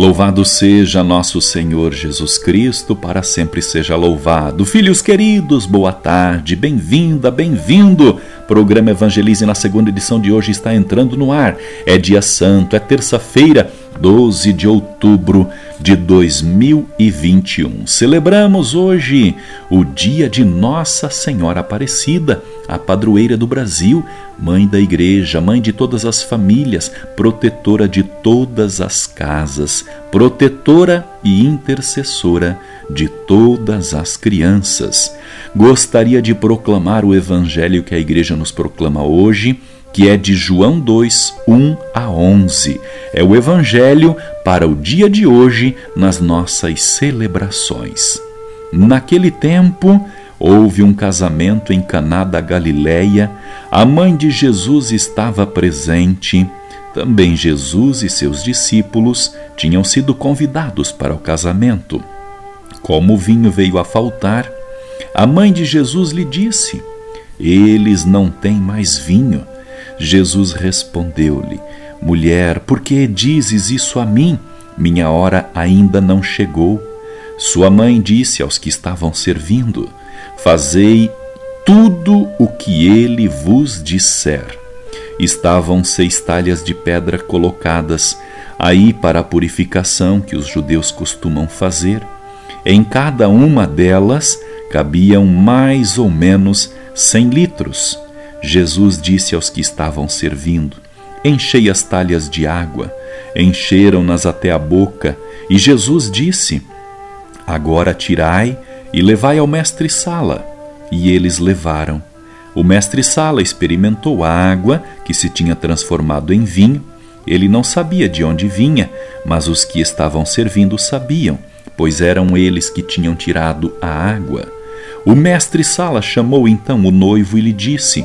Louvado seja nosso Senhor Jesus Cristo, para sempre seja louvado. Filhos queridos, boa tarde, bem-vinda, bem-vindo. Programa Evangelize na segunda edição de hoje está entrando no ar. É dia santo, é terça-feira, 12 de outubro de 2021. Celebramos hoje o dia de Nossa Senhora Aparecida, a padroeira do Brasil, mãe da igreja, mãe de todas as famílias, protetora de todas as casas, protetora e intercessora de todas as crianças. Gostaria de proclamar o evangelho que a igreja nos proclama hoje que é de João 2, 1 a 11. É o Evangelho para o dia de hoje nas nossas celebrações. Naquele tempo, houve um casamento em Caná da Galileia. A mãe de Jesus estava presente. Também Jesus e seus discípulos tinham sido convidados para o casamento. Como o vinho veio a faltar, a mãe de Jesus lhe disse: Eles não têm mais vinho. Jesus respondeu-lhe: Mulher, por que dizes isso a mim? Minha hora ainda não chegou. Sua mãe disse aos que estavam servindo: Fazei tudo o que ele vos disser. Estavam seis talhas de pedra colocadas aí para a purificação que os judeus costumam fazer. Em cada uma delas cabiam mais ou menos cem litros. Jesus disse aos que estavam servindo: Enchei as talhas de água. Encheram-nas até a boca. E Jesus disse: Agora tirai e levai ao mestre-sala. E eles levaram. O mestre-sala experimentou a água que se tinha transformado em vinho. Ele não sabia de onde vinha, mas os que estavam servindo sabiam, pois eram eles que tinham tirado a água. O mestre-sala chamou então o noivo e lhe disse: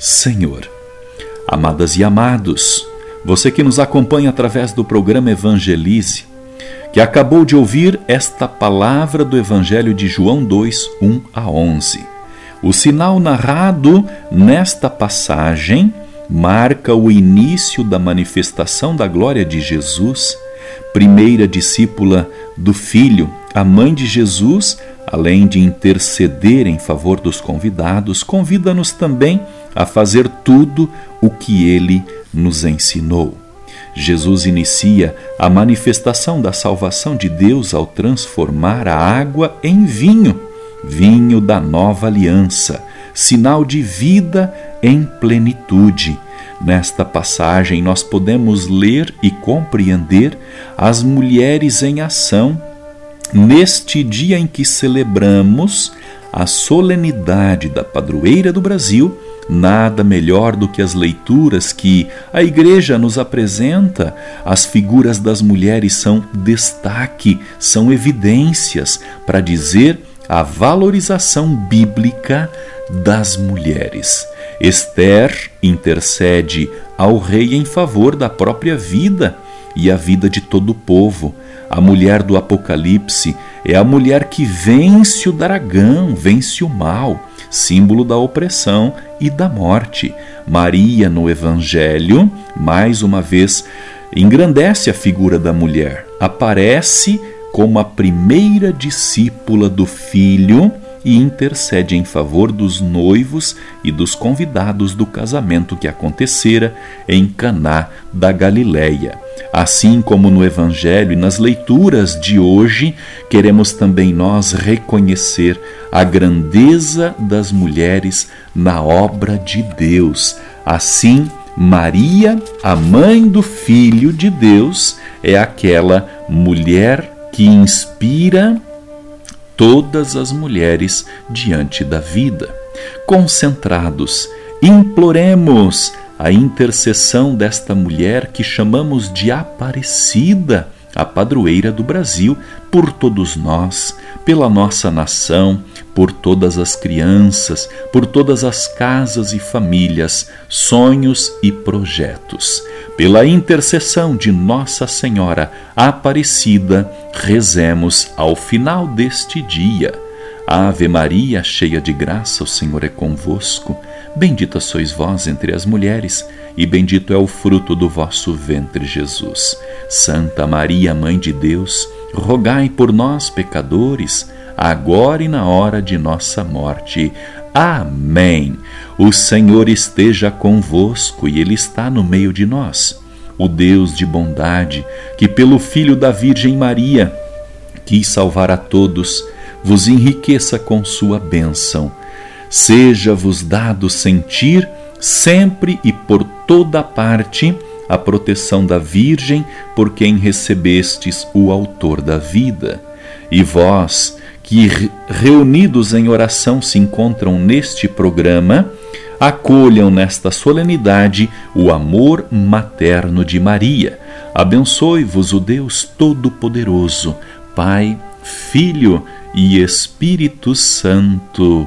Senhor. Amadas e amados, você que nos acompanha através do programa Evangelize, que acabou de ouvir esta palavra do Evangelho de João 2, 1 a 11. O sinal narrado nesta passagem marca o início da manifestação da glória de Jesus, primeira discípula do Filho, a mãe de Jesus, além de interceder em favor dos convidados, convida-nos também a fazer tudo o que ele nos ensinou. Jesus inicia a manifestação da salvação de Deus ao transformar a água em vinho, vinho da nova aliança, sinal de vida em plenitude. Nesta passagem, nós podemos ler e compreender as mulheres em ação neste dia em que celebramos a solenidade da padroeira do Brasil, nada melhor do que as leituras que a Igreja nos apresenta. As figuras das mulheres são destaque, são evidências para dizer a valorização bíblica das mulheres. Esther intercede ao rei em favor da própria vida e a vida de todo o povo. A mulher do Apocalipse é a mulher que vence o dragão, vence o mal, símbolo da opressão e da morte. Maria, no Evangelho, mais uma vez, engrandece a figura da mulher, aparece como a primeira discípula do Filho e intercede em favor dos noivos e dos convidados do casamento que acontecera em Caná da Galileia. Assim como no Evangelho e nas leituras de hoje, queremos também nós reconhecer a grandeza das mulheres na obra de Deus. Assim, Maria, a mãe do Filho de Deus, é aquela mulher que inspira todas as mulheres diante da vida. Concentrados, imploremos a intercessão desta mulher que chamamos de Aparecida a padroeira do Brasil, por todos nós, pela nossa nação, por todas as crianças, por todas as casas e famílias, sonhos e projetos. Pela intercessão de Nossa Senhora Aparecida, rezemos ao final deste dia. Ave Maria, cheia de graça, o Senhor é convosco. Bendita sois vós entre as mulheres e bendito é o fruto do vosso ventre, Jesus. Santa Maria, Mãe de Deus, rogai por nós, pecadores, agora e na hora de nossa morte. Amém. O Senhor esteja convosco e Ele está no meio de nós. O Deus de bondade, que pelo Filho da Virgem Maria quis salvar a todos, vos enriqueça com sua bênção. Seja-vos dado sentir sempre e por toda parte a proteção da Virgem, por quem recebestes o Autor da vida. E vós, que reunidos em oração se encontram neste programa, acolham nesta solenidade o amor materno de Maria. Abençoe-vos o Deus Todo-Poderoso, Pai, Filho e Espírito Santo.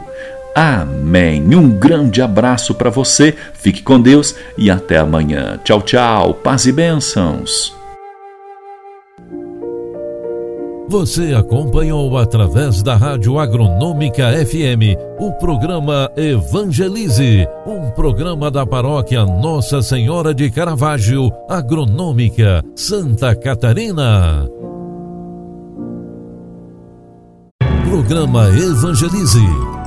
Amém. Um grande abraço para você, fique com Deus e até amanhã. Tchau, tchau, paz e bênçãos. Você acompanhou através da Rádio Agronômica FM o programa Evangelize, um programa da paróquia Nossa Senhora de Caravaggio, Agronômica, Santa Catarina. Programa Evangelize